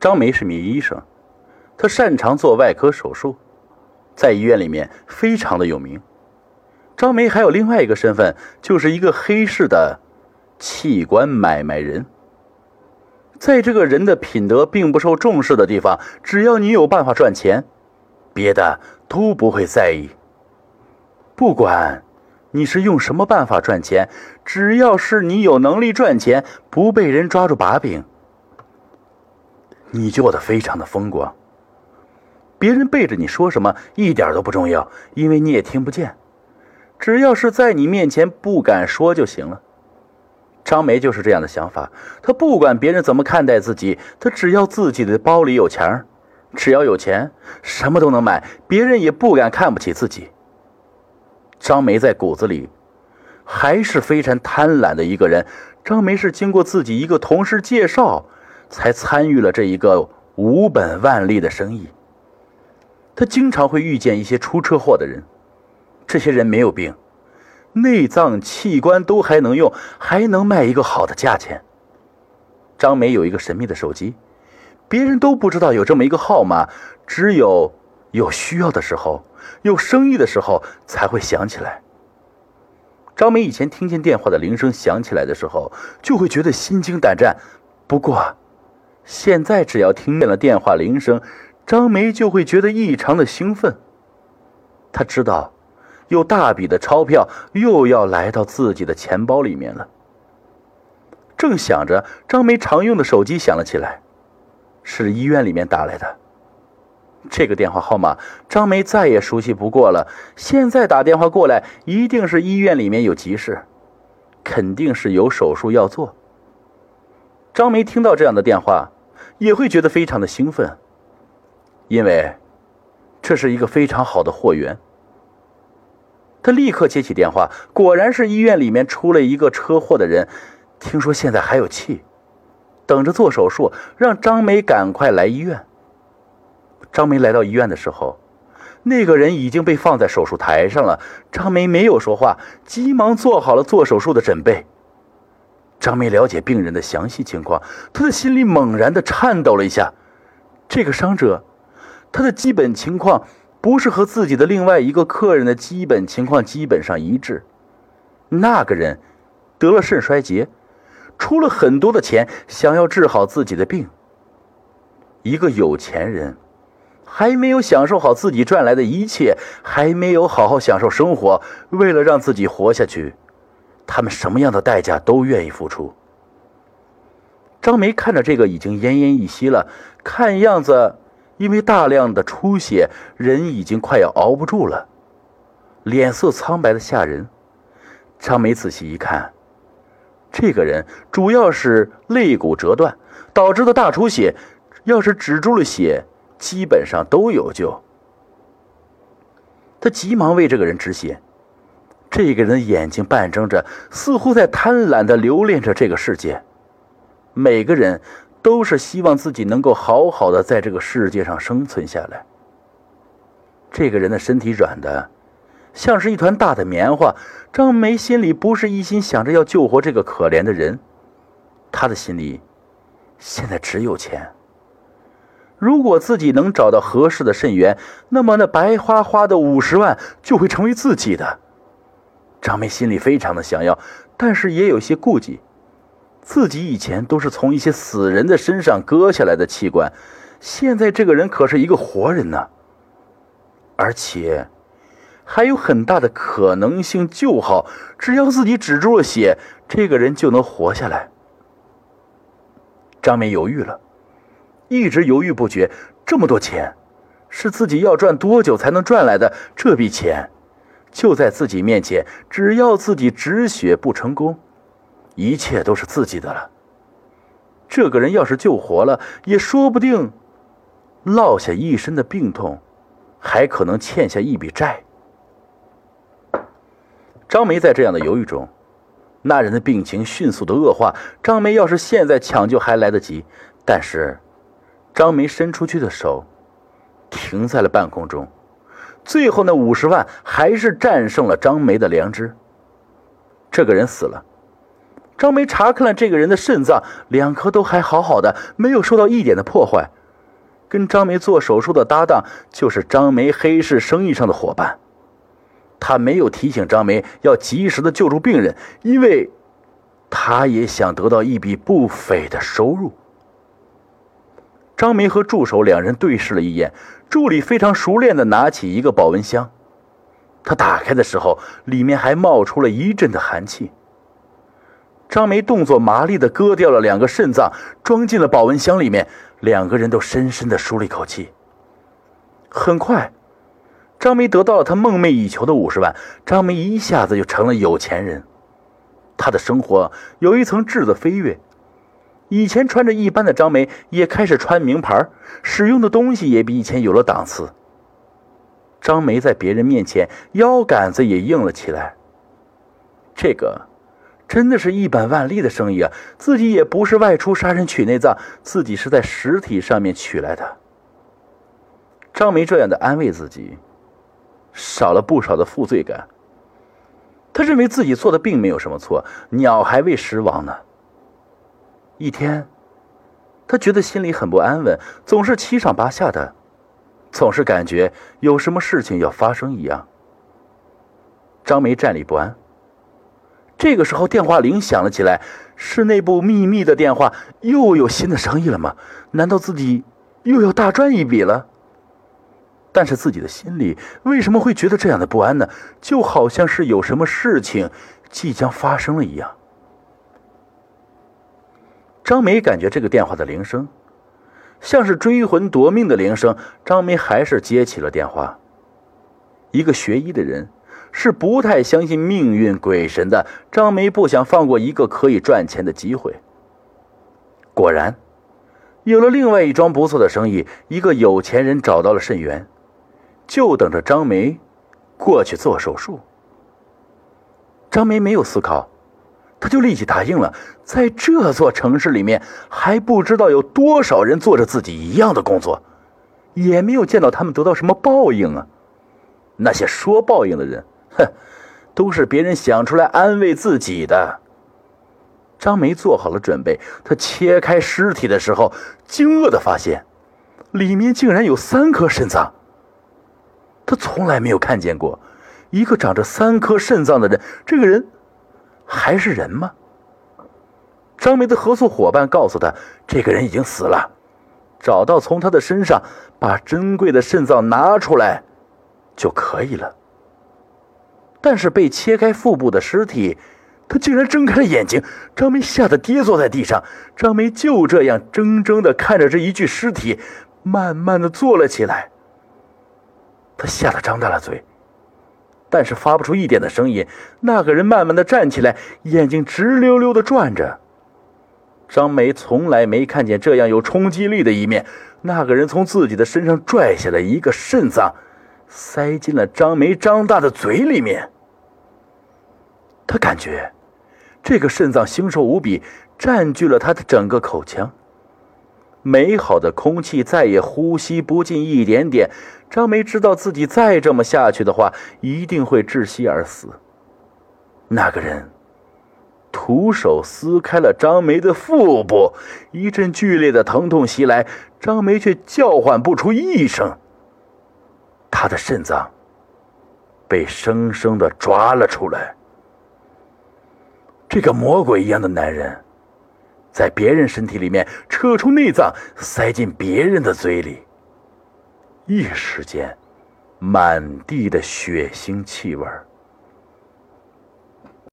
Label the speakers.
Speaker 1: 张梅是名医生，她擅长做外科手术，在医院里面非常的有名。张梅还有另外一个身份，就是一个黑市的器官买卖人。在这个人的品德并不受重视的地方，只要你有办法赚钱，别的都不会在意。不管你是用什么办法赚钱，只要是你有能力赚钱，不被人抓住把柄，你就过得非常的风光。别人背着你说什么一点都不重要，因为你也听不见。只要是在你面前不敢说就行了。张梅就是这样的想法，她不管别人怎么看待自己，她只要自己的包里有钱只要有钱，什么都能买，别人也不敢看不起自己。张梅在骨子里还是非常贪婪的一个人。张梅是经过自己一个同事介绍，才参与了这一个无本万利的生意。他经常会遇见一些出车祸的人，这些人没有病。内脏器官都还能用，还能卖一个好的价钱。张梅有一个神秘的手机，别人都不知道有这么一个号码，只有有需要的时候、有生意的时候才会响起来。张梅以前听见电话的铃声响起来的时候，就会觉得心惊胆战。不过，现在只要听见了电话铃声，张梅就会觉得异常的兴奋。她知道。有大笔的钞票又要来到自己的钱包里面了。正想着，张梅常用的手机响了起来，是医院里面打来的。这个电话号码张梅再也熟悉不过了。现在打电话过来，一定是医院里面有急事，肯定是有手术要做。张梅听到这样的电话，也会觉得非常的兴奋，因为这是一个非常好的货源。他立刻接起电话，果然是医院里面出了一个车祸的人，听说现在还有气，等着做手术，让张梅赶快来医院。张梅来到医院的时候，那个人已经被放在手术台上了。张梅没有说话，急忙做好了做手术的准备。张梅了解病人的详细情况，她的心里猛然的颤抖了一下。这个伤者，他的基本情况。不是和自己的另外一个客人的基本情况基本上一致。那个人得了肾衰竭，出了很多的钱，想要治好自己的病。一个有钱人还没有享受好自己赚来的一切，还没有好好享受生活，为了让自己活下去，他们什么样的代价都愿意付出。张梅看着这个已经奄奄一息了，看样子。因为大量的出血，人已经快要熬不住了，脸色苍白的吓人。张梅仔细一看，这个人主要是肋骨折断导致的大出血，要是止住了血，基本上都有救。他急忙为这个人止血。这个人眼睛半睁着，似乎在贪婪的留恋着这个世界。每个人。都是希望自己能够好好的在这个世界上生存下来。这个人的身体软的，像是一团大的棉花。张梅心里不是一心想着要救活这个可怜的人，他的心里现在只有钱。如果自己能找到合适的肾源，那么那白花花的五十万就会成为自己的。张梅心里非常的想要，但是也有些顾忌。自己以前都是从一些死人的身上割下来的器官，现在这个人可是一个活人呢，而且还有很大的可能性就好。只要自己止住了血，这个人就能活下来。张梅犹豫了，一直犹豫不决。这么多钱，是自己要赚多久才能赚来的？这笔钱就在自己面前，只要自己止血不成功。一切都是自己的了。这个人要是救活了，也说不定落下一身的病痛，还可能欠下一笔债。张梅在这样的犹豫中，那人的病情迅速的恶化。张梅要是现在抢救还来得及，但是张梅伸出去的手停在了半空中，最后那五十万还是战胜了张梅的良知。这个人死了。张梅查看了这个人的肾脏，两颗都还好好的，没有受到一点的破坏。跟张梅做手术的搭档就是张梅黑市生意上的伙伴，他没有提醒张梅要及时的救助病人，因为他也想得到一笔不菲的收入。张梅和助手两人对视了一眼，助理非常熟练的拿起一个保温箱，他打开的时候，里面还冒出了一阵的寒气。张梅动作麻利的割掉了两个肾脏，装进了保温箱里面。两个人都深深的舒了一口气。很快，张梅得到了她梦寐以求的五十万。张梅一下子就成了有钱人，她的生活有一层质的飞跃。以前穿着一般的张梅也开始穿名牌，使用的东西也比以前有了档次。张梅在别人面前腰杆子也硬了起来。这个。真的是一本万利的生意啊！自己也不是外出杀人取内脏，自己是在实体上面取来的。张梅这样的安慰自己，少了不少的负罪感。他认为自己做的并没有什么错，鸟还未食亡呢。一天，他觉得心里很不安稳，总是七上八下的，总是感觉有什么事情要发生一样。张梅站立不安。这个时候，电话铃响了起来，是那部秘密的电话，又有新的生意了吗？难道自己又要大赚一笔了？但是自己的心里为什么会觉得这样的不安呢？就好像是有什么事情即将发生了一样。张梅感觉这个电话的铃声，像是追魂夺命的铃声。张梅还是接起了电话。一个学医的人。是不太相信命运鬼神的张梅不想放过一个可以赚钱的机会。果然，有了另外一桩不错的生意，一个有钱人找到了肾源，就等着张梅过去做手术。张梅没有思考，他就立即答应了。在这座城市里面，还不知道有多少人做着自己一样的工作，也没有见到他们得到什么报应啊！那些说报应的人。哼，都是别人想出来安慰自己的。张梅做好了准备，她切开尸体的时候，惊愕的发现，里面竟然有三颗肾脏。她从来没有看见过一个长着三颗肾脏的人，这个人还是人吗？张梅的合作伙伴告诉她，这个人已经死了，找到从他的身上把珍贵的肾脏拿出来就可以了。但是被切开腹部的尸体，他竟然睁开了眼睛。张梅吓得跌坐在地上。张梅就这样怔怔的看着这一具尸体，慢慢的坐了起来。他吓得张大了嘴，但是发不出一点的声音。那个人慢慢的站起来，眼睛直溜溜的转着。张梅从来没看见这样有冲击力的一面。那个人从自己的身上拽下来一个肾脏。塞进了张梅张大的嘴里面。他感觉这个肾脏腥臭无比，占据了他的整个口腔。美好的空气再也呼吸不进一点点。张梅知道自己再这么下去的话，一定会窒息而死。那个人徒手撕开了张梅的腹部，一阵剧烈的疼痛袭来，张梅却叫唤不出一声。他的肾脏被生生的抓了出来。这个魔鬼一样的男人，在别人身体里面扯出内脏，塞进别人的嘴里。一时间，满地的血腥气味儿。